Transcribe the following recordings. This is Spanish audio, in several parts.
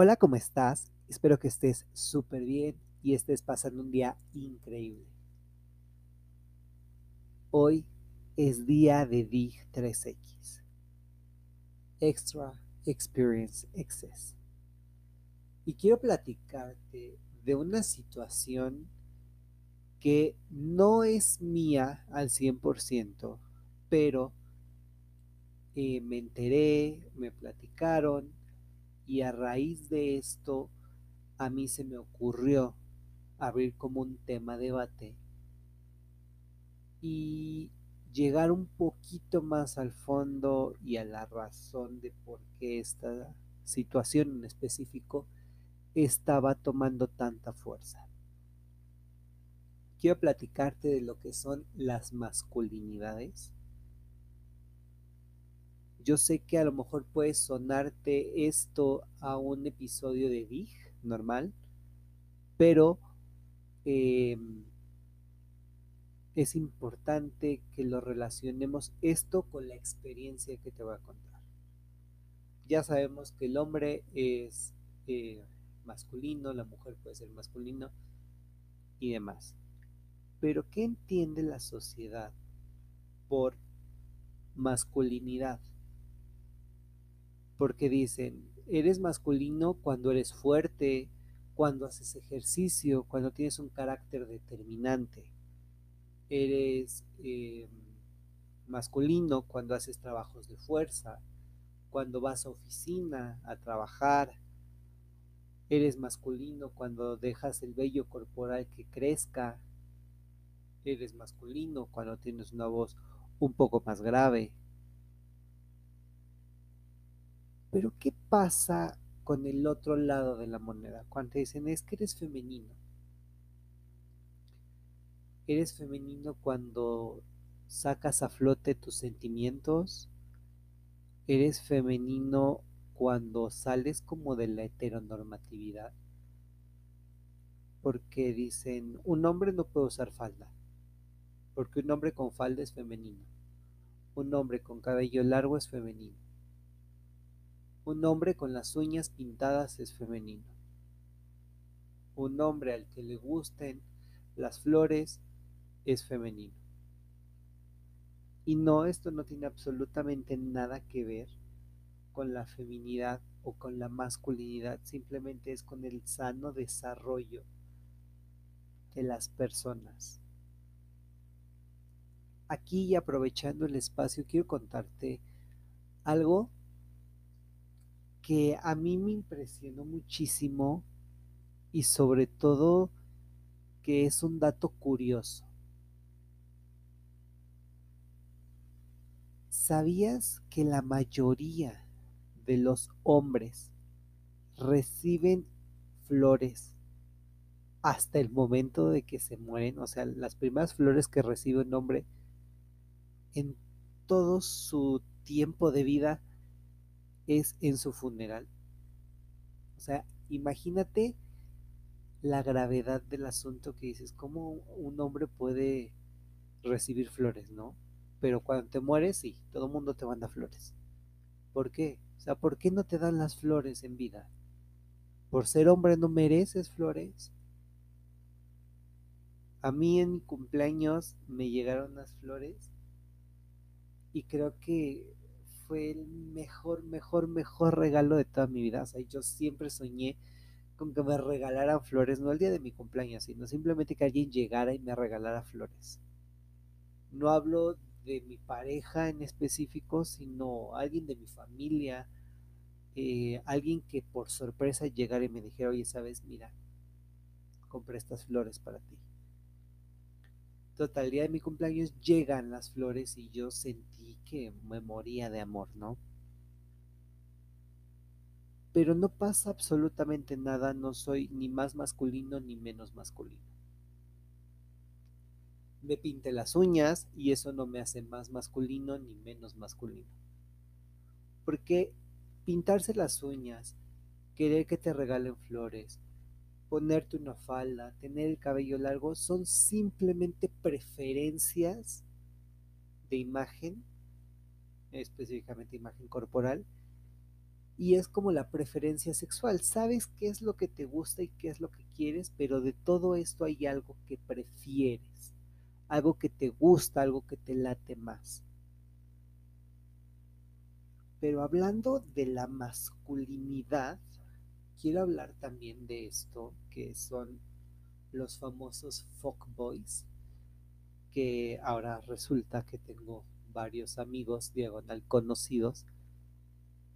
Hola, ¿cómo estás? Espero que estés súper bien y estés pasando un día increíble. Hoy es día de DIG 3X. Extra Experience Access. Y quiero platicarte de una situación que no es mía al 100%, pero eh, me enteré, me platicaron y a raíz de esto a mí se me ocurrió abrir como un tema de debate y llegar un poquito más al fondo y a la razón de por qué esta situación en específico estaba tomando tanta fuerza. Quiero platicarte de lo que son las masculinidades yo sé que a lo mejor puede sonarte esto a un episodio de Dig normal, pero em, es importante que lo relacionemos esto con la experiencia que te voy a contar. Ya sabemos que el hombre es eh, masculino, la mujer puede ser masculino y demás. Pero ¿qué entiende la sociedad por masculinidad? Porque dicen, eres masculino cuando eres fuerte, cuando haces ejercicio, cuando tienes un carácter determinante. Eres em, masculino cuando haces trabajos de fuerza, cuando vas a oficina a trabajar. Eres masculino cuando dejas el vello corporal que crezca. Eres masculino cuando tienes una voz un poco más grave. Pero ¿qué pasa con el otro lado de la moneda? Cuando te dicen es que eres femenino. Eres femenino cuando sacas a flote tus sentimientos. Eres femenino cuando sales como de la heteronormatividad. Porque dicen, un hombre no puede usar falda. Porque un hombre con falda es femenino. Un hombre con cabello largo es femenino un hombre con las uñas pintadas es femenino. Un hombre al que le gusten las flores es femenino. Y no, esto no tiene absolutamente nada que ver con la feminidad o con la masculinidad, simplemente es con el sano desarrollo de las personas. Aquí y aprovechando el espacio quiero contarte algo que a mí me impresionó muchísimo y sobre todo que es un dato curioso. ¿Sabías que la mayoría de los hombres reciben flores hasta el momento de que se mueren? O sea, las primeras flores que recibe un hombre en todo su tiempo de vida es en su funeral. O sea, imagínate la gravedad del asunto que dices, ¿cómo un hombre puede recibir flores, no? Pero cuando te mueres, sí, todo el mundo te manda flores. ¿Por qué? O sea, ¿por qué no te dan las flores en vida? ¿Por ser hombre no mereces flores? A mí en mi cumpleaños me llegaron las flores y creo que fue el mejor, mejor, mejor regalo de toda mi vida. O sea, yo siempre soñé con que me regalaran flores, no el día de mi cumpleaños, sino simplemente que alguien llegara y me regalara flores. No hablo de mi pareja en específico, sino alguien de mi familia, eh, alguien que por sorpresa llegara y me dijera, oye, sabes, mira, compré estas flores para ti. Total, día de mi cumpleaños llegan las flores y yo sentí que me moría de amor, ¿no? Pero no pasa absolutamente nada, no soy ni más masculino ni menos masculino. Me pinté las uñas y eso no me hace más masculino ni menos masculino. Porque pintarse las uñas, querer que te regalen flores, ponerte una falda, tener el cabello largo, son simplemente preferencias de imagen, específicamente imagen corporal, y es como la preferencia sexual. Sabes qué es lo que te gusta y qué es lo que quieres, pero de todo esto hay algo que prefieres, algo que te gusta, algo que te late más. Pero hablando de la masculinidad, quiero hablar también de esto, que son los famosos boys que ahora resulta que tengo varios amigos diagonal conocidos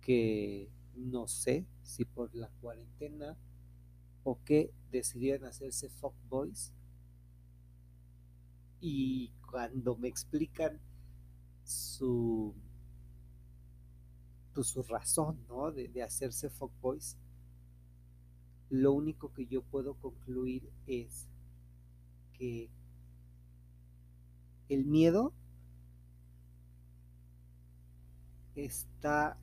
que no sé si por la cuarentena o que decidieron hacerse boys y cuando me explican su pues, su razón ¿no? de, de hacerse boys lo único que yo puedo concluir es que el miedo está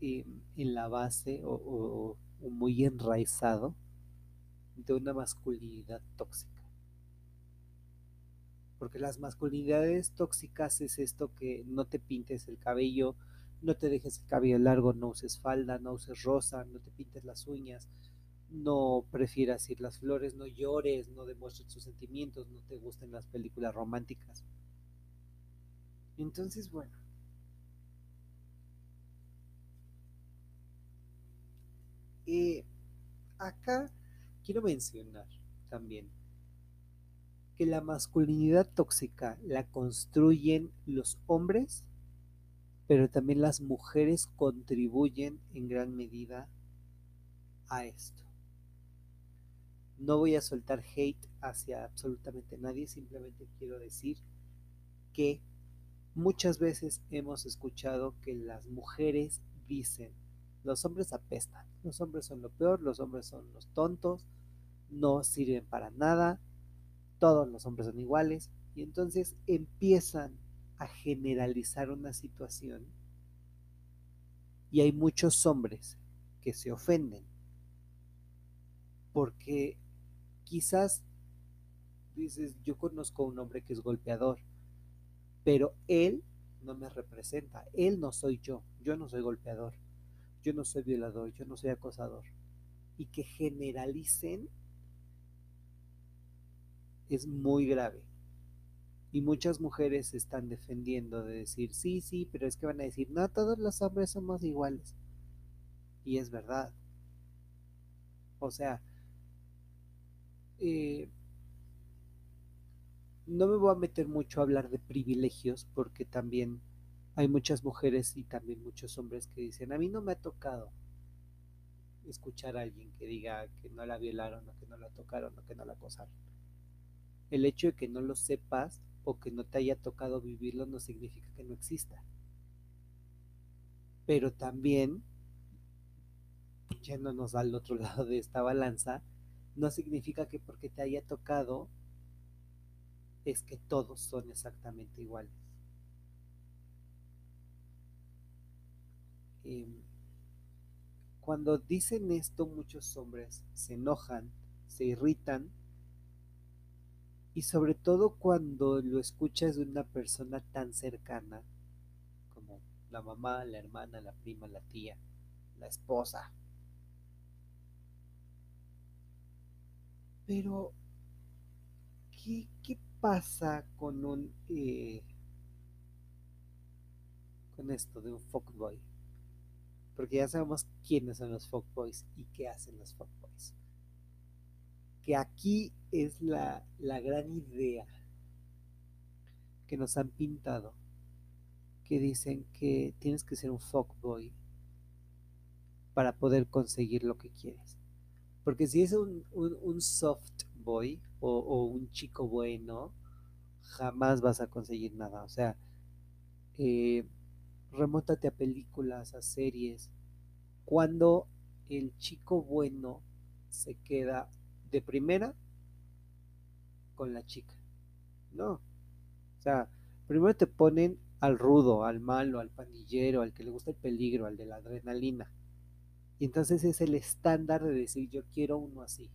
en la base o, o muy enraizado de una masculinidad tóxica. Porque las masculinidades tóxicas es esto que no te pintes el cabello, no te dejes el cabello largo, no uses falda, no uses rosa, no te pintes las uñas, no prefieras ir las flores, no llores, no demuestres tus sentimientos, no te gusten las películas románticas. Entonces, bueno. Eh, acá quiero mencionar también que la masculinidad tóxica la construyen los hombres, pero también las mujeres contribuyen en gran medida a esto. No voy a soltar hate hacia absolutamente nadie, simplemente quiero decir que muchas veces hemos escuchado que las mujeres dicen, los hombres apestan, los hombres son lo peor, los hombres son los tontos, no sirven para nada, todos los hombres son iguales, y entonces empiezan a generalizar una situación y hay muchos hombres que se ofenden porque quizás dices, yo conozco a un hombre que es golpeador, pero él no me representa, él no soy yo, yo no soy golpeador, yo no soy violador, yo no soy acosador. Y que generalicen es muy grave. Y muchas mujeres se están defendiendo de decir, sí, sí, pero es que van a decir, no, todos los hombres somos iguales. Y es verdad. O sea, eh, no me voy a meter mucho a hablar de privilegios porque también hay muchas mujeres y también muchos hombres que dicen, a mí no me ha tocado escuchar a alguien que diga que no la violaron o que no la tocaron o que no la acosaron. El hecho de que no lo sepas o que no te haya tocado vivirlo no significa que no exista. Pero también, yéndonos al otro lado de esta balanza, no significa que porque te haya tocado es que todos son exactamente iguales. Em, cuando dicen esto muchos hombres se enojan, se irritan y sobre todo cuando lo escuchas de una persona tan cercana como la mamá, la hermana, la prima, la tía, la esposa, Pero, ¿qué, pasa con un... Eh, con esto de un fuckboy? Porque ya sabemos quiénes son los fuckboys y qué hacen los fuckboys. Que aquí es la, la gran idea que nos han pintado. Que dicen que tienes que ser un fuckboy para poder conseguir lo que quieres. Porque si es un, soft boy o, un chico bueno, jamás vas a conseguir nada. O sea, eh, remótate a películas, a series. Cuando el chico bueno se queda de primera con la chica. No. O sea, primero te ponen al rudo, al malo, al pandillero, al que le gusta el peligro, al de la adrenalina. Y entonces es el estándar de decir yo quiero uno así.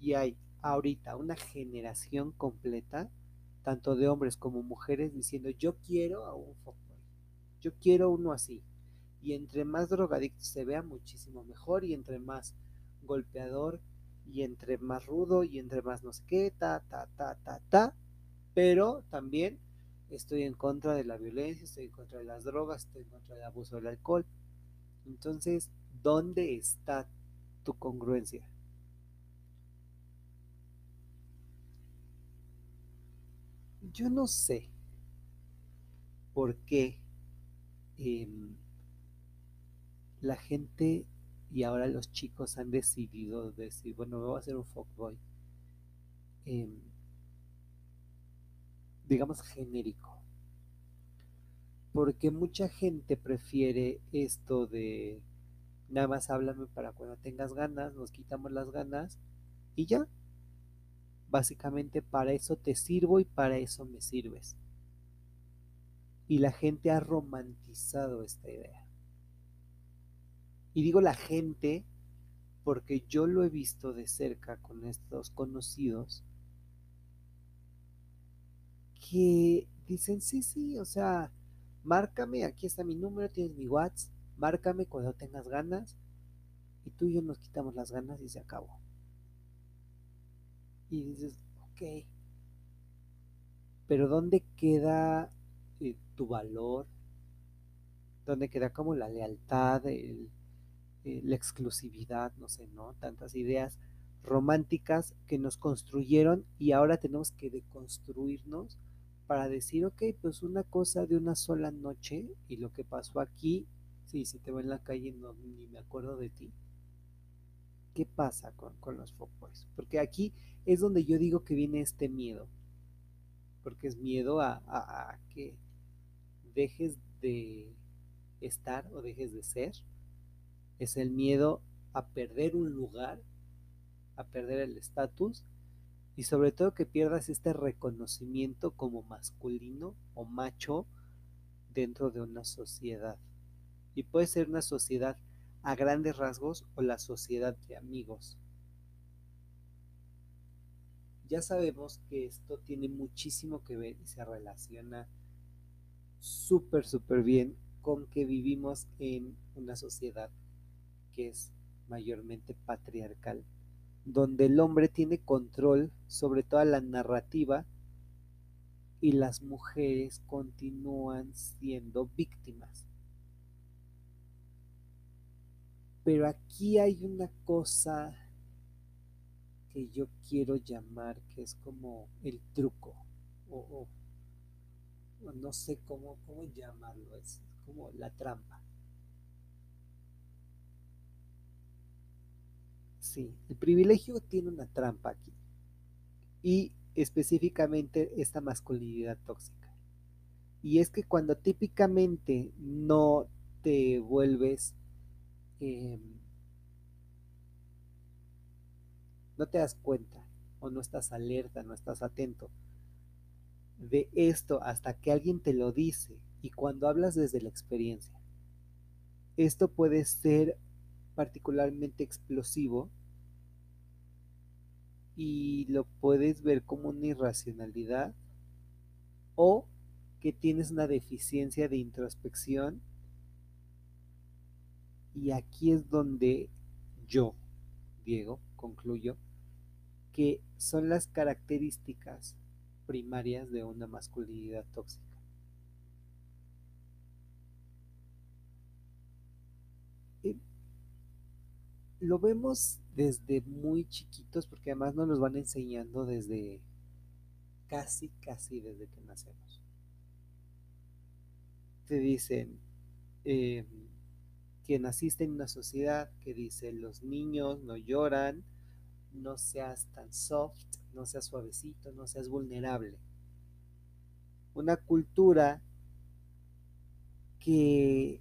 Y hay ahorita una generación completa, tanto de hombres como mujeres, diciendo yo quiero a un fuckboy. Yo quiero uno así. Y entre más drogadicto se vea, muchísimo mejor. Y entre más golpeador, y entre más rudo, y entre más no sé qué, ta, ta, ta, ta, ta. Pero también estoy en contra de la violencia, estoy en contra de las drogas, estoy en contra del abuso del alcohol. Entonces, ¿dónde está tu congruencia? Yo no sé por qué em, la gente y ahora los chicos han decidido decir, bueno, me voy a hacer un fuckboy. Eh, digamos genérico. Porque mucha gente prefiere esto de nada más háblame para cuando tengas ganas, nos quitamos las ganas y ya. Básicamente para eso te sirvo y para eso me sirves. Y la gente ha romantizado esta idea. Y digo la gente porque yo lo he visto de cerca con estos conocidos que dicen, sí, sí, o sea, márcame, aquí está mi número, tienes mi WhatsApp, márcame cuando tengas ganas y tú y yo nos quitamos las ganas y se acabó. Y dices, ok, pero ¿dónde queda eh, tu valor? ¿Dónde queda como la lealtad, el, eh, la exclusividad, no sé, ¿no? Tantas ideas románticas que nos construyeron y ahora tenemos que deconstruirnos para decir, ok, pues una cosa de una sola noche y lo que pasó aquí, sí, si te veo en la calle no, ni me acuerdo de ti. ¿Qué pasa con, los fuckboys? Porque aquí es donde yo digo que viene este miedo. Porque es miedo a, a que dejes de estar o dejes de ser. Es el miedo a perder un lugar, a perder el estatus y sobre todo que pierdas este reconocimiento como masculino o macho dentro de una sociedad. Y puede ser una sociedad a grandes rasgos o la sociedad de amigos. Ya sabemos que esto tiene muchísimo que ver y se relaciona súper, súper bien con que vivimos en una sociedad que es mayormente patriarcal donde el hombre tiene control sobre toda la narrativa y las mujeres continúan siendo víctimas. Pero aquí hay una cosa que yo quiero llamar que es como el truco o, no sé cómo, cómo llamarlo, es como la trampa. Sí, el privilegio tiene una trampa aquí. Y específicamente esta masculinidad tóxica. Y es que cuando típicamente no te vuelves, em, no te das cuenta o no estás alerta, no estás atento de esto hasta que alguien te lo dice y cuando hablas desde la experiencia. Esto puede ser particularmente explosivo y lo puedes ver como una irracionalidad o que tienes una deficiencia de introspección y aquí es donde yo, Diego, concluyo que son las características primarias de una masculinidad tóxica. Lo vemos desde muy chiquitos porque además nos los van enseñando desde casi, casi desde que nacemos. Te dicen em, que naciste en una sociedad que dice los niños no lloran, no seas tan soft, no seas suavecito, no seas vulnerable. Una cultura que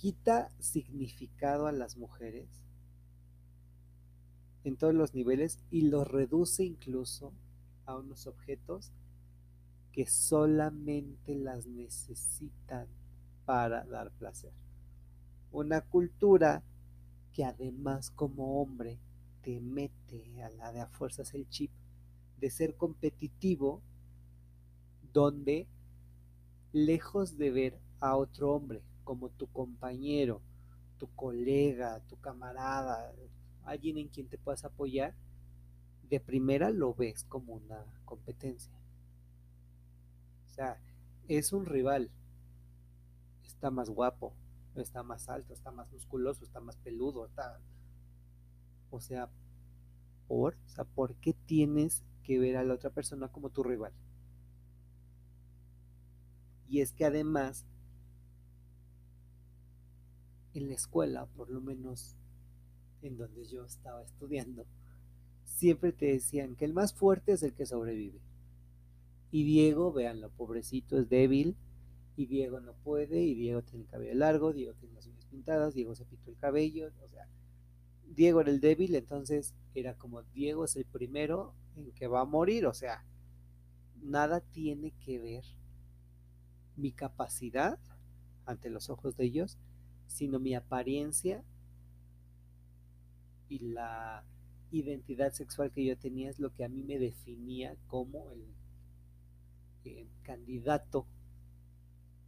quita significado a las mujeres en todos los niveles y los reduce incluso a unos objetos que solamente las necesitan para dar placer. Una cultura que además como hombre te mete a la de a fuerzas el chip de ser competitivo donde lejos de ver a otro hombre como tu compañero, tu colega, tu camarada, alguien en quien te puedas apoyar, de primera lo ves como una competencia. O sea, es un rival. Está más guapo, está más alto, está más musculoso, está más peludo, está... O sea, ¿por? O sea, ¿por qué tienes que ver a la otra persona como tu rival? Y es que además, en la escuela, por lo menos en donde yo estaba estudiando, siempre te decían que el más fuerte es el que sobrevive. Y Diego, véanlo, pobrecito, es débil, y Diego no puede, y Diego tiene el cabello largo, Diego tiene las uñas pintadas, Diego se pintó el cabello, o sea, Diego era el débil, entonces era como Diego es el primero en que va a morir, o sea, nada tiene que ver mi capacidad ante los ojos de ellos, sino mi apariencia y la identidad sexual que yo tenía es lo que a mí me definía como el, candidato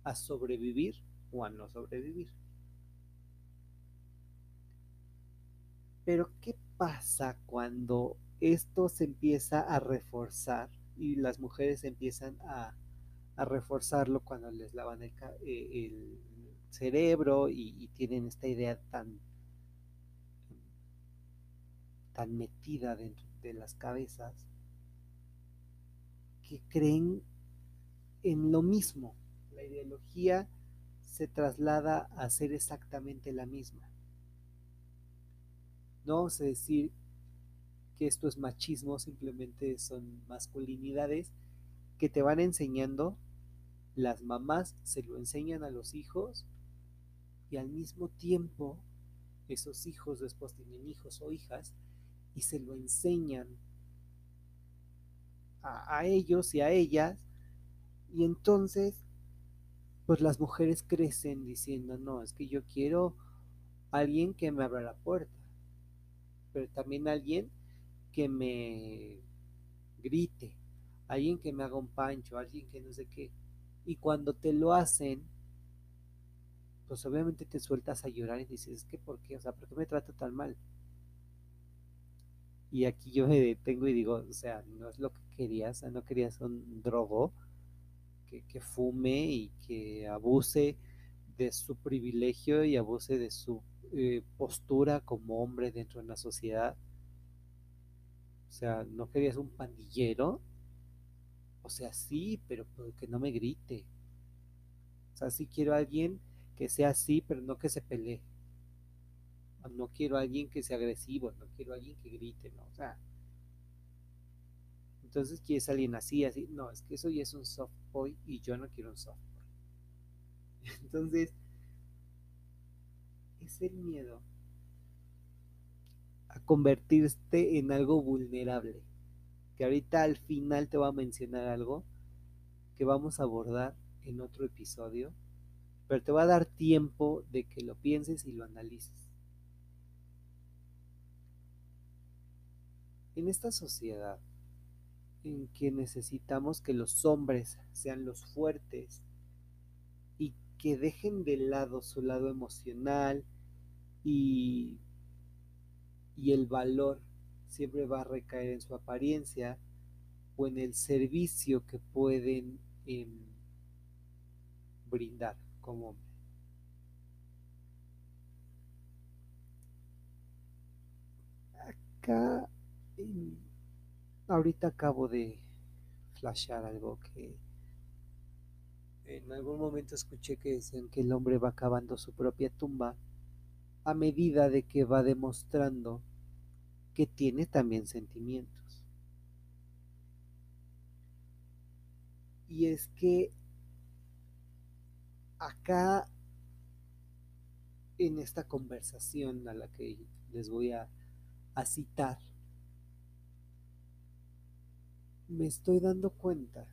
a sobrevivir o a no sobrevivir. Pero ¿qué pasa cuando esto se empieza a reforzar y las mujeres empiezan a a reforzarlo cuando les lavan el, eh, el cerebro y, tienen esta idea tan, tan metida dentro de las cabezas que creen en lo mismo. La ideología se traslada a ser exactamente la misma. No vamos decir que esto es machismo, simplemente son masculinidades que te van enseñando, las mamás se lo enseñan a los hijos y al mismo tiempo esos hijos después tienen hijos o hijas y se lo enseñan a, a ellos y a ellas y entonces pues las mujeres crecen diciendo no, es que yo quiero alguien que me abra la puerta, pero también alguien que me grite, alguien que me haga un pancho, alguien que no sé qué. Y cuando te lo hacen, pues obviamente te sueltas a llorar y dices, ¿qué por qué? O sea, ¿por qué me trata tan mal? Y aquí yo me detengo y digo, o sea, no es lo que querías, no querías un drogo que, que fume y que abuse de su privilegio y abuse de su eh, postura como hombre dentro de una sociedad. O sea, no querías un pandillero o sea, sí, pero que no me grite. O sea, sí quiero a alguien que sea así, pero no que se pelee. No quiero a alguien que sea agresivo, no quiero a alguien que grite, ¿no? O sea, entonces quieres alguien así, así. No, es que eso ya es un soft boy y yo no quiero un soft boy. Entonces, es el miedo a convertirte en algo vulnerable que ahorita al final te voy a mencionar algo que vamos a abordar en otro episodio, pero te va a dar tiempo de que lo pienses y lo analices. En esta sociedad en que necesitamos que los hombres sean los fuertes y que dejen de lado su lado emocional y, el valor siempre va a recaer en su apariencia o en el servicio que pueden eh, brindar como hombre. Acá, ahorita acabo de flashar algo que en algún momento escuché que decían que el hombre va cavando su propia tumba a medida de que va demostrando que tiene también sentimientos. Y es que acá, en esta conversación a la que les voy a, citar, me estoy dando cuenta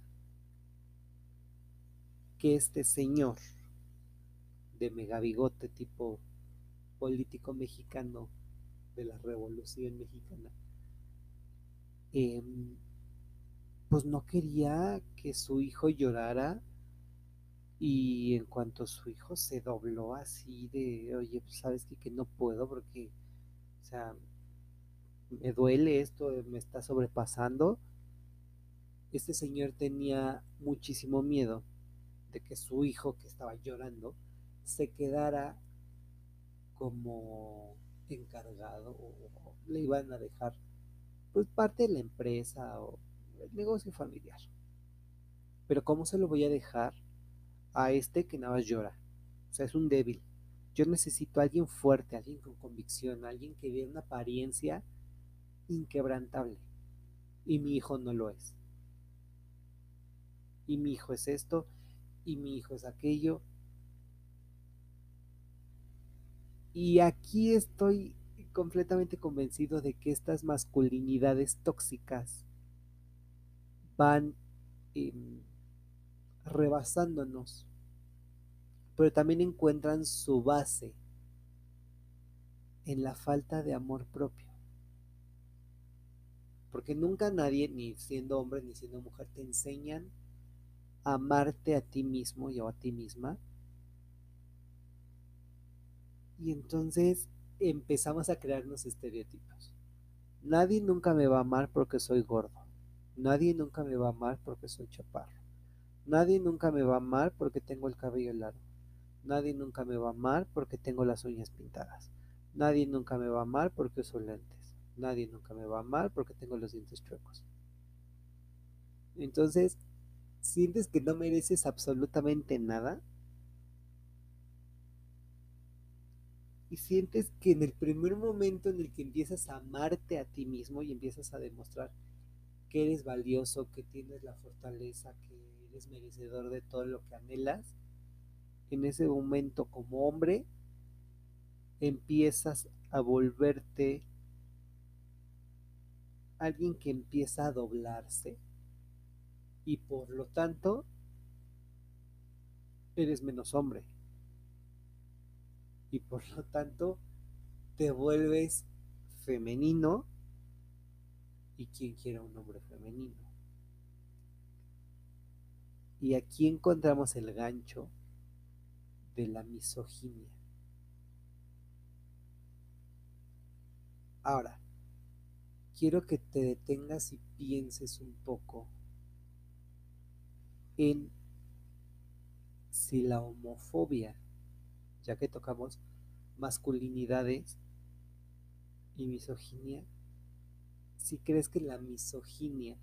que este señor de megabigote tipo político mexicano de la Revolución Mexicana, eh, pues no quería que su hijo llorara Y en cuanto su hijo se dobló así de, oye, pues sabes que, que no puedo porque, o sea, me duele esto, me está sobrepasando. Este señor tenía muchísimo miedo de que su hijo, que estaba llorando, se quedara como encargado o le iban a dejar pues parte de la empresa o el negocio familiar. Pero ¿cómo se lo voy a dejar a este que nada más llora? O sea, es un débil. Yo necesito a alguien fuerte, alguien con convicción, alguien que dé una apariencia inquebrantable. Y mi hijo no lo es. Y mi hijo es esto, y mi hijo es aquello. Y aquí estoy completamente convencido de que estas masculinidades tóxicas van eh, rebasándonos, pero también encuentran su base en la falta de amor propio. Porque nunca nadie, ni siendo hombre ni siendo mujer, te enseñan a amarte a ti mismo y a ti misma. Y entonces empezamos a crearnos estereotipos. Nadie nunca me va a amar porque soy gordo. Nadie nunca me va a amar porque soy chaparro. Nadie nunca me va a amar porque tengo el cabello largo. Nadie nunca me va a amar porque tengo las uñas pintadas. Nadie nunca me va a amar porque uso lentes. Nadie nunca me va a amar porque tengo los dientes chuecos. Entonces, sientes que no mereces absolutamente nada y sientes que en el primer momento en el que empiezas a amarte a ti mismo y empiezas a demostrar que eres valioso, que tienes la fortaleza, que eres merecedor de todo lo que anhelas, en ese momento como hombre empiezas a volverte alguien que empieza a doblarse y por lo tanto eres menos hombre y por lo tanto te vuelves femenino y quien quiera un hombre femenino. Y aquí encontramos el gancho de la misoginia. Ahora, quiero que te detengas y pienses un poco en si la homofobia ya que tocamos masculinidades y misoginia, si crees que la misoginia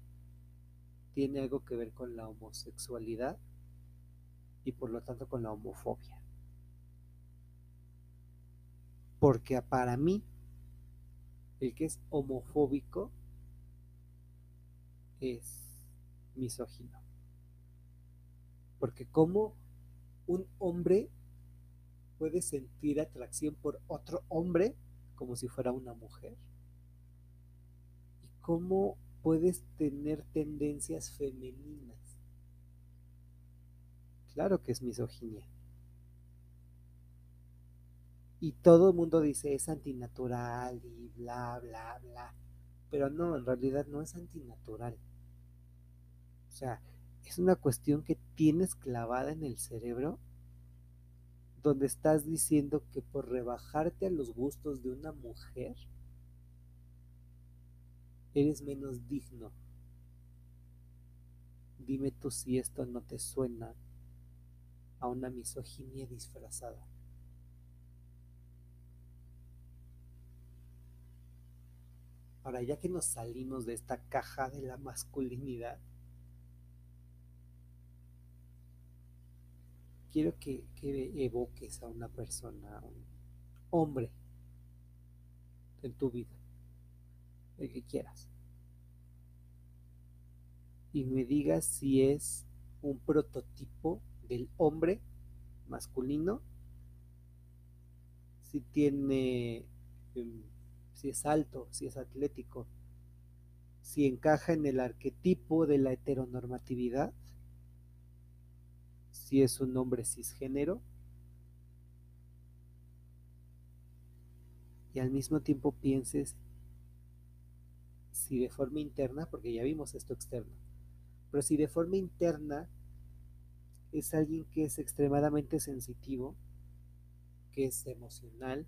tiene algo que ver con la homosexualidad y por lo tanto con la homofobia. Porque para mí, el que es homofóbico es misógino. Porque como un hombre puedes sentir atracción por otro hombre como si fuera una mujer? ¿Y cómo puedes tener tendencias femeninas? Claro que es misoginia. Y todo el mundo dice es antinatural y bla, bla, bla. Pero no, en realidad no es antinatural. O sea, es una cuestión que tienes clavada en el cerebro donde estás diciendo que por rebajarte a los gustos de una mujer, eres menos digno. Dime tú si esto no te suena a una misoginia disfrazada. Ahora, ya que nos salimos de esta caja de la masculinidad, quiero que, evoques a una persona, un hombre en tu vida, el que quieras. Y me digas si es un prototipo del hombre masculino, si tiene, em, si es alto, si es atlético, si encaja en el arquetipo de la heteronormatividad si es un hombre cisgénero y al mismo tiempo pienses si de forma interna, porque ya vimos esto externo, pero si de forma interna es alguien que es extremadamente sensitivo, que es emocional,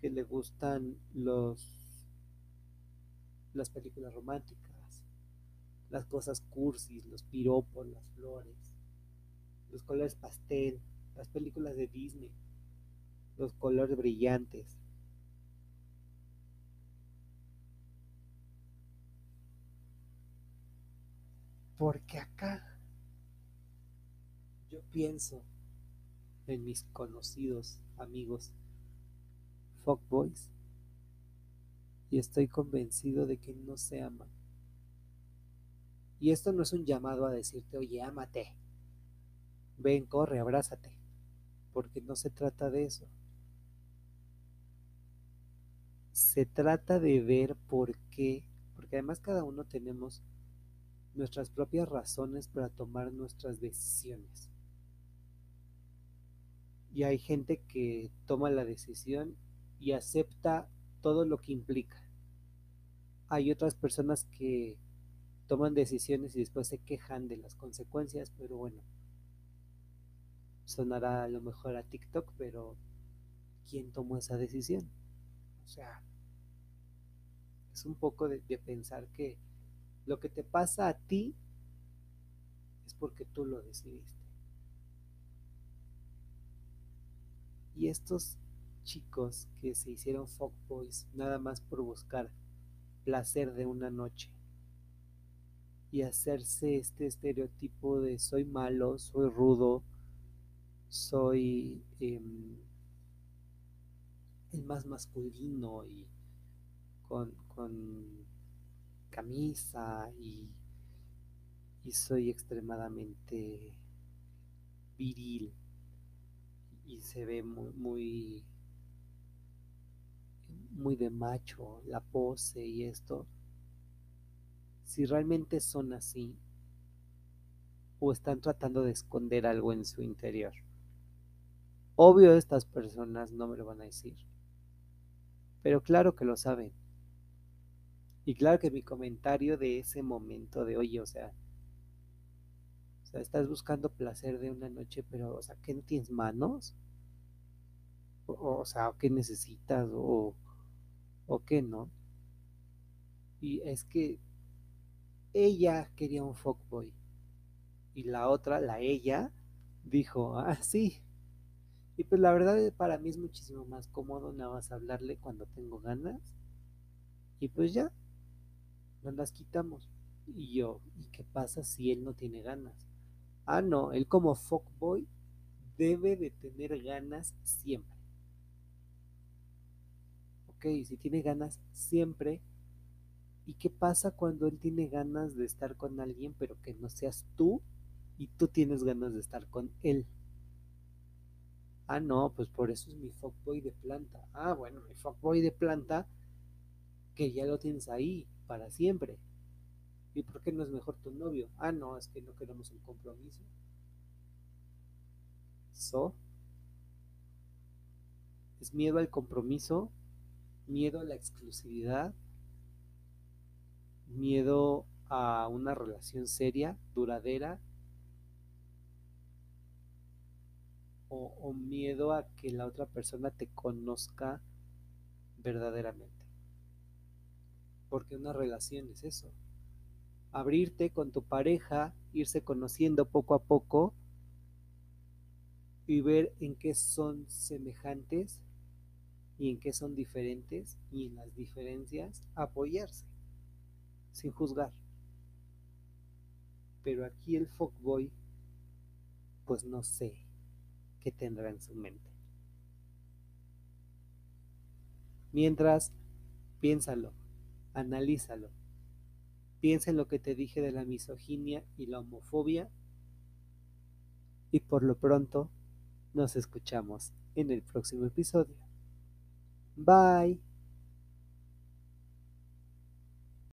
que le gustan los las películas románticas, las cosas cursis, los piropos, las flores, los colores pastel, las películas de Disney, los colores brillantes. Porque acá yo pienso en mis conocidos amigos fuckboys y estoy convencido de que no se aman. Y esto no es un llamado a decirte, oye, ámate. Ven, corre, abrázate. Porque no se trata de eso. Se trata de ver por qué, porque además cada uno tenemos nuestras propias razones para tomar nuestras decisiones. Y hay gente que toma la decisión y acepta todo lo que implica. Hay otras personas que toman decisiones y después se quejan de las consecuencias, pero bueno, sonará a lo mejor a TikTok, pero ¿quién tomó esa decisión? O sea, es un poco de, de pensar que lo que te pasa a ti es porque tú lo decidiste. Y estos chicos que se hicieron fuckboys nada más por buscar placer de una noche y hacerse este estereotipo de soy malo, soy rudo, soy eh, el más masculino y con, con camisa y, y soy extremadamente viril y se ve muy, muy muy de macho, la pose y esto, si realmente son así o están tratando de esconder algo en su interior. Obvio estas personas no me lo van a decir, pero claro que lo saben. Y claro que mi comentario de ese momento de, oye, o sea, o sea, estás buscando placer de una noche, pero, o sea, ¿qué no tienes manos? O, o sea, ¿qué necesitas? O, o qué no. Y es que ella quería un fuckboy. Y la otra, la ella, dijo, ah, sí. Y pues la verdad para mí es muchísimo más cómodo nada más hablarle cuando tengo ganas. Y pues ya, nos las quitamos. Y yo, ¿y qué pasa si él no tiene ganas? Ah, no, él como fuckboy debe de tener ganas siempre si tiene ganas siempre, ¿y qué pasa cuando él tiene ganas de estar con alguien, pero que no seas tú y tú tienes ganas de estar con él? Ah, no, pues por eso es mi fuckboy de planta. Ah, bueno, mi fuckboy de planta, que ya lo tienes ahí para siempre. ¿Y por qué no es mejor tu novio? Ah, no, es que no queremos un compromiso. ¿So? ¿Es miedo al compromiso? miedo a la exclusividad, miedo a una relación seria, duradera, o, miedo a que la otra persona te conozca verdaderamente. Porque una relación es eso. Abrirte con tu pareja, irse conociendo poco a poco y ver en qué son semejantes y en qué son diferentes y en las diferencias apoyarse sin juzgar. Pero aquí el fuckboy pues no sé qué tendrá en su mente. Mientras, piénsalo, analízalo. Piensa en lo que te dije de la misoginia y la homofobia. Y por lo pronto, nos escuchamos en el próximo episodio. Bye.